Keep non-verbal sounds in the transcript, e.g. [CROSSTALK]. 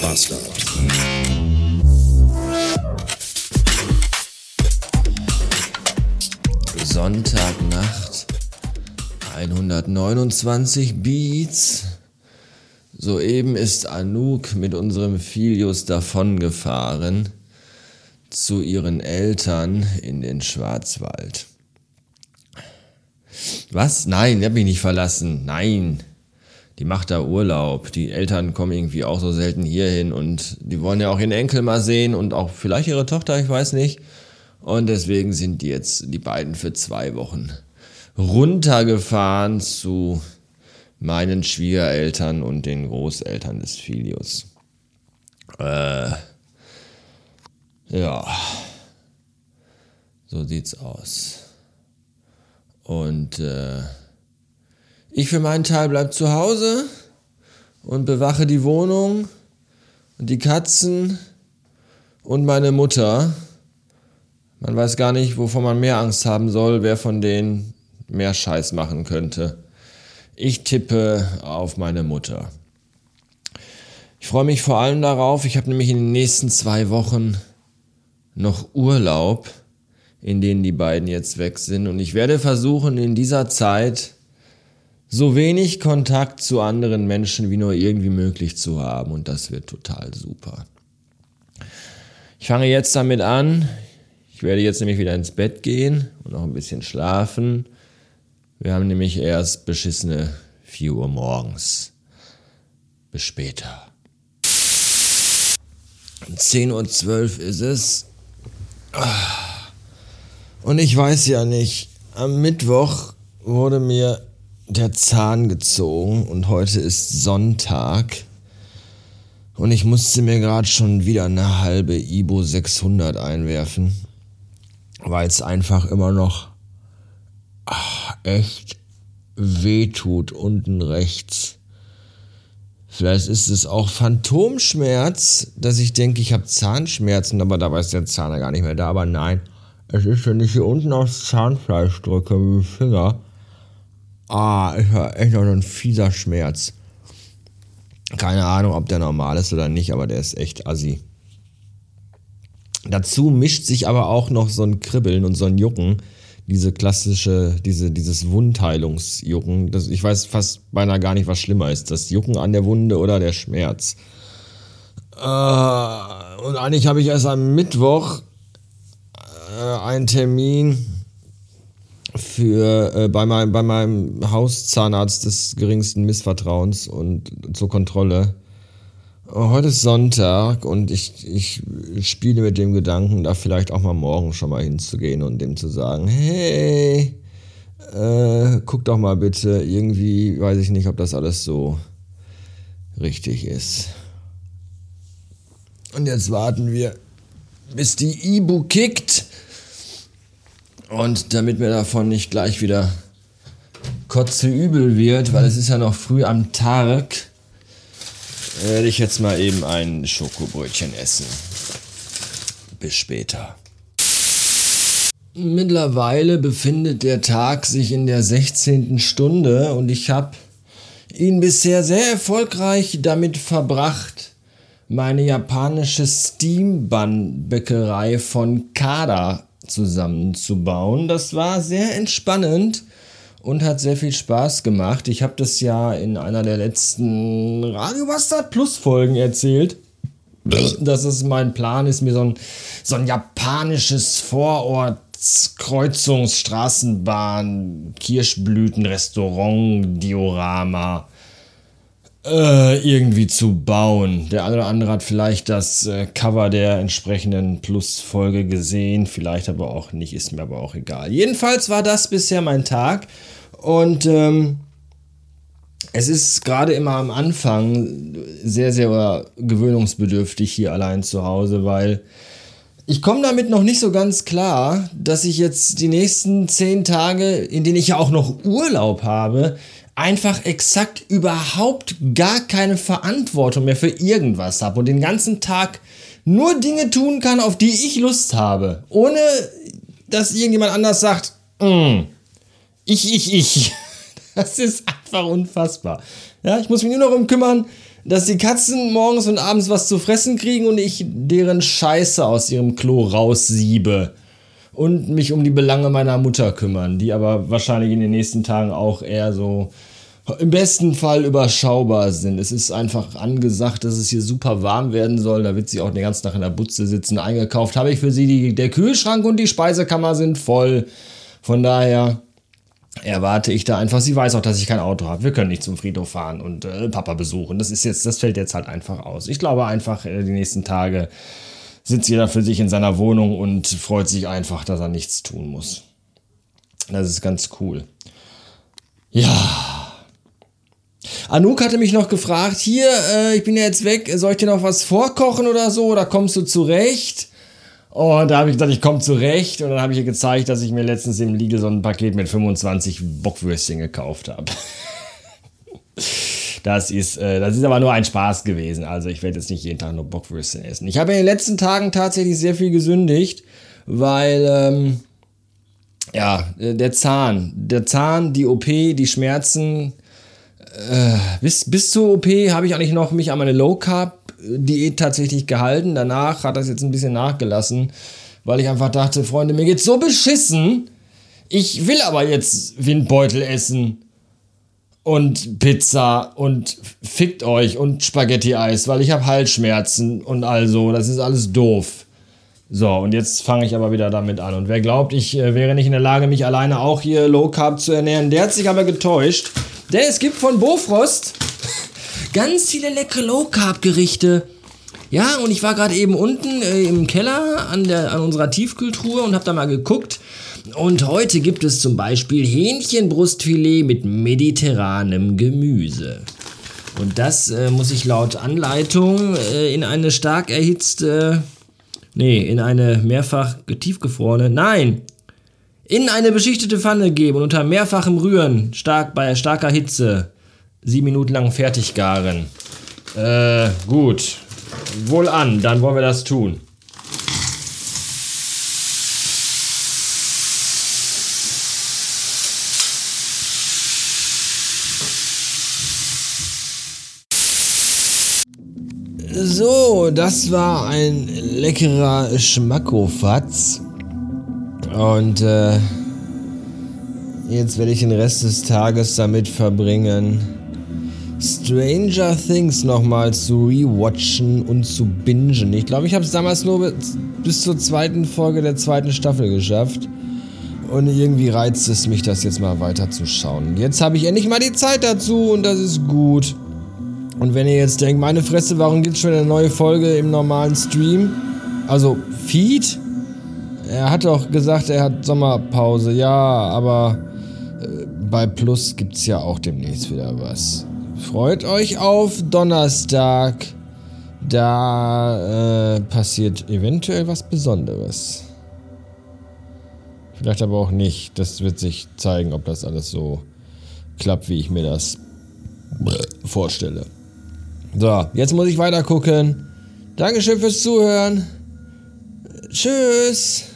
Bastard. Sonntagnacht, 129 Beats. Soeben ist Anouk mit unserem Filius davongefahren zu ihren Eltern in den Schwarzwald. Was? Nein, die hab ich nicht verlassen. Nein. Die macht da Urlaub. Die Eltern kommen irgendwie auch so selten hierhin und die wollen ja auch ihren Enkel mal sehen und auch vielleicht ihre Tochter, ich weiß nicht. Und deswegen sind die jetzt die beiden für zwei Wochen runtergefahren zu meinen Schwiegereltern und den Großeltern des Filius. Äh, ja, so sieht's aus. Und äh, ich für meinen Teil bleib zu Hause und bewache die Wohnung und die Katzen und meine Mutter. Man weiß gar nicht, wovon man mehr Angst haben soll, wer von denen mehr Scheiß machen könnte. Ich tippe auf meine Mutter. Ich freue mich vor allem darauf, ich habe nämlich in den nächsten zwei Wochen noch Urlaub, in denen die beiden jetzt weg sind. Und ich werde versuchen, in dieser Zeit so wenig Kontakt zu anderen Menschen wie nur irgendwie möglich zu haben. Und das wird total super. Ich fange jetzt damit an. Ich werde jetzt nämlich wieder ins Bett gehen und noch ein bisschen schlafen. Wir haben nämlich erst beschissene 4 Uhr morgens. Bis später. 10.12 Uhr ist es. Und ich weiß ja nicht, am Mittwoch wurde mir der Zahn gezogen und heute ist Sonntag. Und ich musste mir gerade schon wieder eine halbe Ibo 600 einwerfen weil es einfach immer noch ach, echt wehtut unten rechts. Vielleicht ist es auch Phantomschmerz, dass ich denke, ich habe Zahnschmerzen, aber dabei ist der Zahn ja gar nicht mehr da. Aber nein, es ist, wenn ich hier unten aufs Zahnfleisch drücke mit dem Finger. Ah, ist ja echt noch ein fieser Schmerz. Keine Ahnung, ob der normal ist oder nicht, aber der ist echt assi. Dazu mischt sich aber auch noch so ein Kribbeln und so ein Jucken. Diese klassische, diese, dieses Wundheilungsjucken. Das, ich weiß fast beinahe gar nicht, was schlimmer ist. Das Jucken an der Wunde oder der Schmerz. Äh, und eigentlich habe ich erst am Mittwoch äh, einen Termin für äh, bei, meinem, bei meinem Hauszahnarzt des geringsten Missvertrauens und zur Kontrolle. Heute ist Sonntag und ich, ich spiele mit dem Gedanken, da vielleicht auch mal morgen schon mal hinzugehen und dem zu sagen, hey, äh, guck doch mal bitte, irgendwie weiß ich nicht, ob das alles so richtig ist. Und jetzt warten wir, bis die Ibu kickt. Und damit mir davon nicht gleich wieder kotze übel wird, weil es ist ja noch früh am Tag, werde ich jetzt mal eben ein Schokobrötchen essen. Bis später. Mittlerweile befindet der Tag sich in der 16. Stunde und ich habe ihn bisher sehr erfolgreich damit verbracht, meine japanische Steam-Bun-Bäckerei von Kada zusammenzubauen. Das war sehr entspannend und hat sehr viel Spaß gemacht. Ich habe das ja in einer der letzten Radio Bastard Plus Folgen erzählt, dass es mein Plan ist, mir so ein, so ein japanisches Vorortskreuzungsstraßenbahn, Kirschblüten, Restaurant, Diorama äh, irgendwie zu bauen. Der eine oder andere hat vielleicht das äh, Cover der entsprechenden Plus-Folge gesehen, vielleicht aber auch nicht, ist mir aber auch egal. Jedenfalls war das bisher mein Tag und ähm, es ist gerade immer am Anfang sehr, sehr gewöhnungsbedürftig hier allein zu Hause, weil ich komme damit noch nicht so ganz klar, dass ich jetzt die nächsten zehn Tage, in denen ich ja auch noch Urlaub habe, einfach exakt überhaupt gar keine Verantwortung mehr für irgendwas habe und den ganzen Tag nur Dinge tun kann, auf die ich Lust habe, ohne dass irgendjemand anders sagt, mm, ich, ich, ich. [LAUGHS] Das ist einfach unfassbar. Ja, ich muss mich nur noch um kümmern, dass die Katzen morgens und abends was zu fressen kriegen und ich deren Scheiße aus ihrem Klo raussiebe und mich um die Belange meiner Mutter kümmern, die aber wahrscheinlich in den nächsten Tagen auch eher so im besten Fall überschaubar sind. Es ist einfach angesagt, dass es hier super warm werden soll. Da wird sie auch den ganzen Tag in der Butze sitzen. Eingekauft habe ich für sie die, der Kühlschrank und die Speisekammer sind voll. Von daher erwarte ich da einfach. Sie weiß auch, dass ich kein Auto habe. Wir können nicht zum Friedhof fahren und äh, Papa besuchen. Das ist jetzt, das fällt jetzt halt einfach aus. Ich glaube einfach, äh, die nächsten Tage sitzt jeder für sich in seiner Wohnung und freut sich einfach, dass er nichts tun muss. Das ist ganz cool. Ja. Anouk hatte mich noch gefragt, hier, äh, ich bin ja jetzt weg, soll ich dir noch was vorkochen oder so, oder kommst du zurecht? Und da habe ich gesagt, ich komme zurecht. Und dann habe ich ihr gezeigt, dass ich mir letztens im Lidl so ein Paket mit 25 Bockwürstchen gekauft habe. [LAUGHS] Das ist, äh, das ist aber nur ein Spaß gewesen. Also ich werde jetzt nicht jeden Tag nur Bockwürstchen essen. Ich habe in den letzten Tagen tatsächlich sehr viel gesündigt, weil ähm, ja, der Zahn, der Zahn, die OP, die Schmerzen. Äh, bis, bis zur OP habe ich eigentlich noch mich an meine Low Carb Diät tatsächlich gehalten. Danach hat das jetzt ein bisschen nachgelassen, weil ich einfach dachte, Freunde, mir geht's so beschissen. Ich will aber jetzt Windbeutel essen und Pizza und fickt euch und Spaghetti-Eis, weil ich habe Halsschmerzen und also, das ist alles doof. So, und jetzt fange ich aber wieder damit an. Und wer glaubt, ich äh, wäre nicht in der Lage, mich alleine auch hier Low Carb zu ernähren, der hat sich aber getäuscht. Denn es gibt von Bofrost [LAUGHS] ganz viele leckere Low Carb Gerichte. Ja, und ich war gerade eben unten äh, im Keller an, der, an unserer Tiefkühltruhe und habe da mal geguckt. Und heute gibt es zum Beispiel Hähnchenbrustfilet mit mediterranem Gemüse. Und das äh, muss ich laut Anleitung äh, in eine stark erhitzte, nee, in eine mehrfach tiefgefrorene, nein, in eine beschichtete Pfanne geben und unter mehrfachem Rühren, stark bei starker Hitze, sieben Minuten lang fertig garen. Äh, gut. Wohl an, dann wollen wir das tun. So, das war ein leckerer Schmackofatz. Und äh, jetzt werde ich den Rest des Tages damit verbringen, Stranger Things nochmal zu rewatchen und zu bingen. Ich glaube, ich habe es damals nur bis zur zweiten Folge der zweiten Staffel geschafft. Und irgendwie reizt es mich, das jetzt mal weiterzuschauen. Jetzt habe ich endlich mal die Zeit dazu und das ist gut. Und wenn ihr jetzt denkt, meine Fresse, warum gibt es schon eine neue Folge im normalen Stream? Also, Feed? Er hat doch gesagt, er hat Sommerpause. Ja, aber äh, bei Plus gibt es ja auch demnächst wieder was. Freut euch auf Donnerstag. Da äh, passiert eventuell was Besonderes. Vielleicht aber auch nicht. Das wird sich zeigen, ob das alles so klappt, wie ich mir das vorstelle. So, jetzt muss ich weiter gucken. Dankeschön fürs Zuhören. Tschüss.